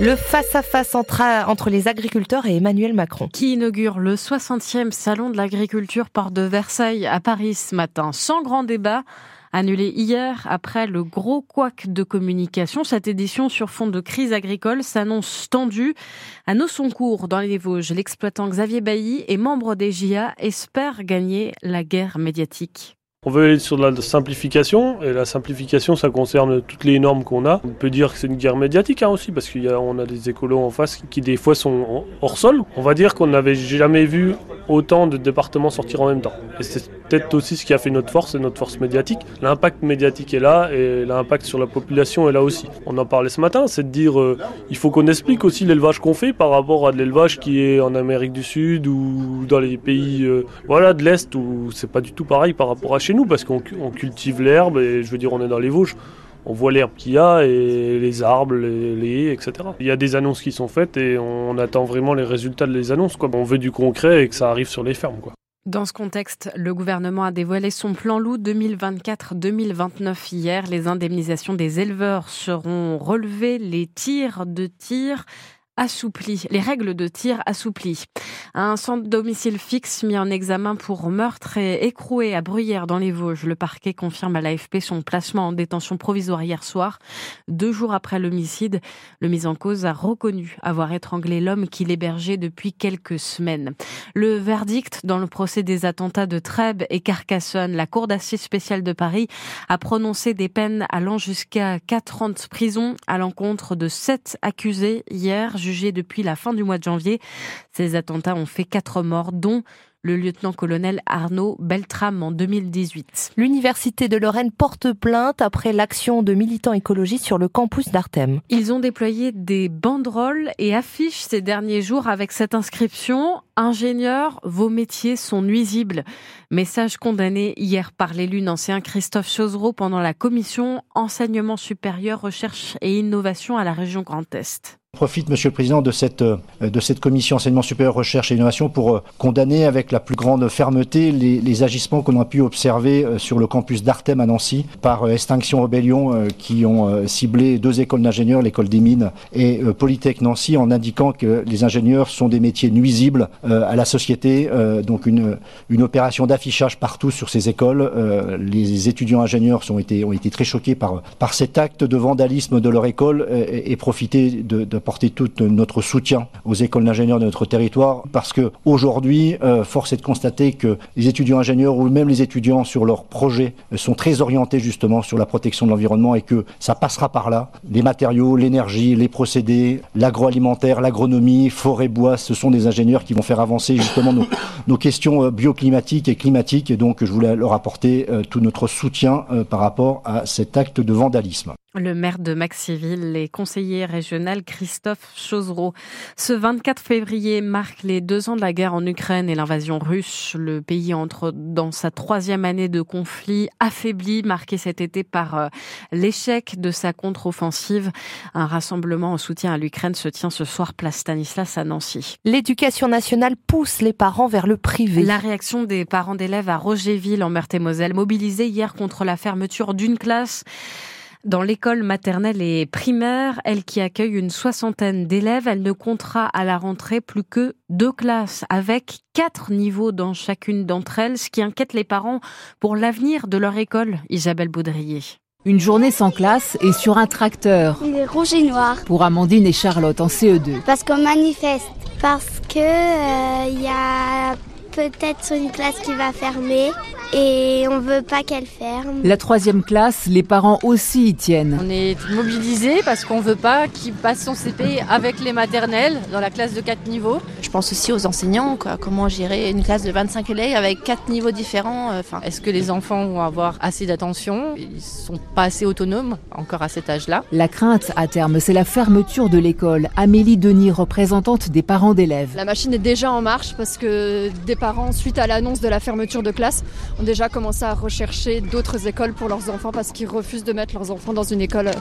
Le face-à-face entre, les agriculteurs et Emmanuel Macron. Qui inaugure le 60e Salon de l'agriculture Porte de Versailles à Paris ce matin, sans grand débat. Annulé hier après le gros couac de communication, cette édition sur fond de crise agricole s'annonce tendue. À Nosoncourt, dans les Vosges, l'exploitant Xavier Bailly et membre des GIA espère gagner la guerre médiatique. On veut aller sur la simplification, et la simplification, ça concerne toutes les normes qu'on a. On peut dire que c'est une guerre médiatique hein, aussi, parce qu'on a, a des écolos en face qui, des fois sont hors sol. On va dire qu'on n'avait jamais vu autant de départements sortir en même temps. Et c'est peut-être aussi ce qui a fait notre force et notre force médiatique. L'impact médiatique est là, et l'impact sur la population est là aussi. On en parlait ce matin, c'est de dire euh, il faut qu'on explique aussi l'élevage qu'on fait par rapport à de l'élevage qui est en Amérique du Sud ou dans les pays euh, voilà, de l'Est, où c'est pas du tout pareil par rapport à chez nous parce qu'on cultive l'herbe et je veux dire on est dans les Vosges. On voit l'herbe qu'il y a et les arbres, les, haies, etc. Il y a des annonces qui sont faites et on attend vraiment les résultats de les annonces. Quoi. On veut du concret et que ça arrive sur les fermes. Quoi. Dans ce contexte, le gouvernement a dévoilé son plan loup 2024-2029 hier. Les indemnisations des éleveurs seront relevées, les tirs de tir assoupli, les règles de tir assouplies. Un centre domicile fixe mis en examen pour meurtre et écroué à Bruyères dans les Vosges. Le parquet confirme à l'AFP son placement en détention provisoire hier soir. Deux jours après l'homicide, le mis en cause a reconnu avoir étranglé l'homme qu'il hébergeait depuis quelques semaines. Le verdict dans le procès des attentats de Trèbes et Carcassonne, la Cour d'assises spéciale de Paris a prononcé des peines allant jusqu'à 4 ans de prison à l'encontre de sept accusés hier depuis la fin du mois de janvier. Ces attentats ont fait quatre morts, dont le lieutenant-colonel Arnaud Beltram en 2018. L'Université de Lorraine porte plainte après l'action de militants écologistes sur le campus d'Artem. Ils ont déployé des banderoles et affiches ces derniers jours avec cette inscription Ingénieurs, vos métiers sont nuisibles. Message condamné hier par l'élu ancien Christophe Chosereau pendant la commission Enseignement supérieur, recherche et innovation à la région Grand Est profite, Monsieur le Président, de cette, euh, de cette commission enseignement supérieur, recherche et innovation pour euh, condamner avec la plus grande fermeté les, agissements qu'on a pu observer euh, sur le campus d'Artem à Nancy par Extinction Rebellion qui ont ciblé deux écoles d'ingénieurs, l'école des mines et Polytech Nancy, en indiquant que les ingénieurs sont des métiers nuisibles à la société. Donc une, une opération d'affichage partout sur ces écoles. Les étudiants ingénieurs sont été, ont été très choqués par, par cet acte de vandalisme de leur école et, et profiter de, de apporter tout notre soutien aux écoles d'ingénieurs de notre territoire parce que aujourd'hui, euh, force est de constater que les étudiants ingénieurs ou même les étudiants sur leurs projets sont très orientés justement sur la protection de l'environnement et que ça passera par là. Les matériaux, l'énergie, les procédés, l'agroalimentaire, l'agronomie, forêt, bois, ce sont des ingénieurs qui vont faire avancer justement nos, questions euh, bioclimatiques et climatiques. Et donc, je voulais leur apporter euh, tout notre soutien par rapport à cet acte de vandalisme. Le maire de Maxiville, les conseillers régional Christophe Chosereau. Ce 24 février marque les deux ans de la guerre en Ukraine et l'invasion russe. Le pays entre dans sa troisième année de conflit affaibli, marqué cet été par euh, l'échec de sa contre-offensive. Un rassemblement en soutien à l'Ukraine se tient ce soir place Stanislas à Nancy. L'éducation nationale pousse les parents vers le privé. La réaction des parents d'élèves à Rogerville en Meurthe-et-Moselle, mobilisés hier contre la fermeture d'une classe dans l'école maternelle et primaire, elle qui accueille une soixantaine d'élèves, elle ne comptera à la rentrée plus que deux classes avec quatre niveaux dans chacune d'entre elles, ce qui inquiète les parents pour l'avenir de leur école. Isabelle Baudrier. Une journée sans classe et sur un tracteur. Il est rouge et noir. Pour Amandine et Charlotte en CE2. Parce qu'on manifeste. Parce que il euh, y a peut-être une classe qui va fermer et on veut pas qu'elle ferme. La troisième classe, les parents aussi y tiennent. On est mobilisés parce qu'on veut pas qu'ils passent son CP avec les maternelles dans la classe de 4 niveaux. Je pense aussi aux enseignants, quoi. comment gérer une classe de 25 élèves avec 4 niveaux différents. Euh, enfin, Est-ce que les enfants vont avoir assez d'attention? Ils sont pas assez autonomes encore à cet âge-là. La crainte à terme, c'est la fermeture de l'école. Amélie Denis, représentante des parents d'élèves. La machine est déjà en marche parce que des parents, suite à l'annonce de la fermeture de classe, ont déjà commencé à rechercher d'autres écoles pour leurs enfants parce qu'ils refusent de mettre leurs enfants dans une école euh,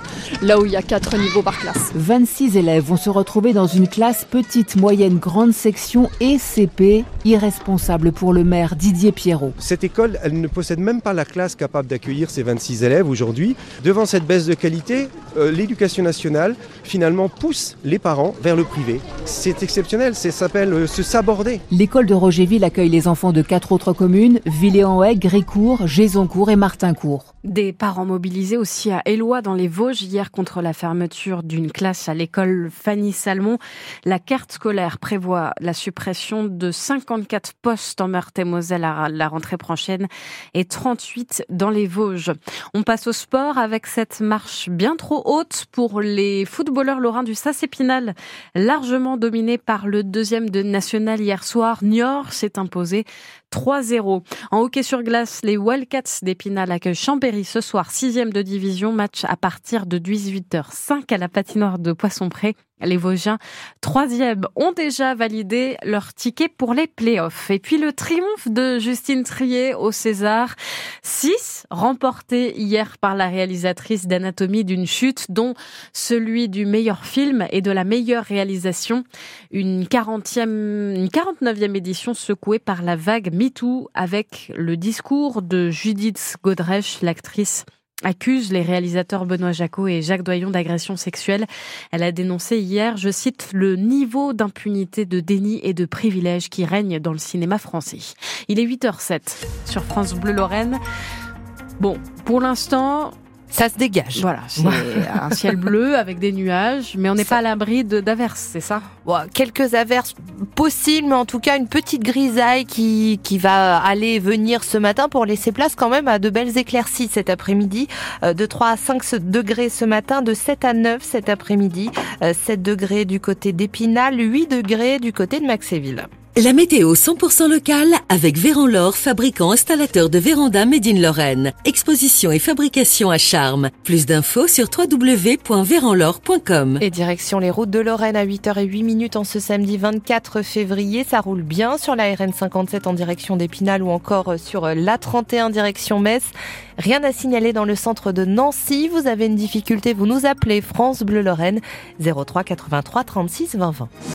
là où il y a quatre niveaux par classe. 26 élèves vont se retrouver dans une classe petite, moyenne, grande section et CP, irresponsable pour le maire Didier Pierrot. Cette école, elle ne possède même pas la classe capable d'accueillir ces 26 élèves aujourd'hui. Devant cette baisse de qualité, euh, l'éducation nationale finalement pousse les parents vers le privé. C'est exceptionnel, ça s'appelle euh, se saborder. L'école de Rogerville accueille les enfants de quatre autres communes, Villers-en-Haye, Grécourt, Gézoncourt et Martincourt. Des parents mobilisés aussi à Éloi dans les Vosges hier contre la fermeture d'une classe à l'école Fanny Salmon. La carte scolaire prévoit la suppression de 54 postes en Meurthe-et-Moselle à la rentrée prochaine et 38 dans les Vosges. On passe au sport avec cette marche bien trop haute pour les footballeurs lorrains du SAS Épinal, largement dominé par le deuxième de national hier soir. Niort s'est imposé 3-0. En hockey sur glace, les Wildcats d'Épinal accueillent Chambéry ce soir, sixième de division, match à partir de 18h05 à la patinoire de Poisson-Pré. Les Vosgiens, troisième, ont déjà validé leur ticket pour les playoffs. Et puis le triomphe de Justine Trier au César, 6 remporté hier par la réalisatrice d'Anatomie d'une chute, dont celui du meilleur film et de la meilleure réalisation. Une 40e, une 49e édition secouée par la vague MeToo avec le discours de Judith Godrèche, l'actrice accuse les réalisateurs Benoît Jacot et Jacques Doyon d'agression sexuelle. Elle a dénoncé hier, je cite, le niveau d'impunité, de déni et de privilège qui règne dans le cinéma français. Il est 8h07 sur France Bleu Lorraine. Bon, pour l'instant, ça se dégage. Voilà, c'est un ciel bleu avec des nuages, mais on n'est pas à l'abri d'averses, c'est ça? Quelques averses possibles, mais en tout cas une petite grisaille qui, qui va aller venir ce matin pour laisser place quand même à de belles éclaircies cet après-midi. Euh, de 3 à 5 degrés ce matin, de 7 à 9 cet après-midi, 7 euh, degrés du côté d'Épinal, 8 degrés du côté de Maxéville. La météo 100% locale avec Véran fabricant installateur de véranda Made in Lorraine. Exposition et fabrication à charme. Plus d'infos sur www.véranlore.com. Et direction les routes de Lorraine à 8h08 minutes en ce samedi 24 février. Ça roule bien sur la RN 57 en direction d'Épinal ou encore sur la 31 direction Metz. Rien à signaler dans le centre de Nancy. Vous avez une difficulté, vous nous appelez France Bleu Lorraine 03 83 36 20 20.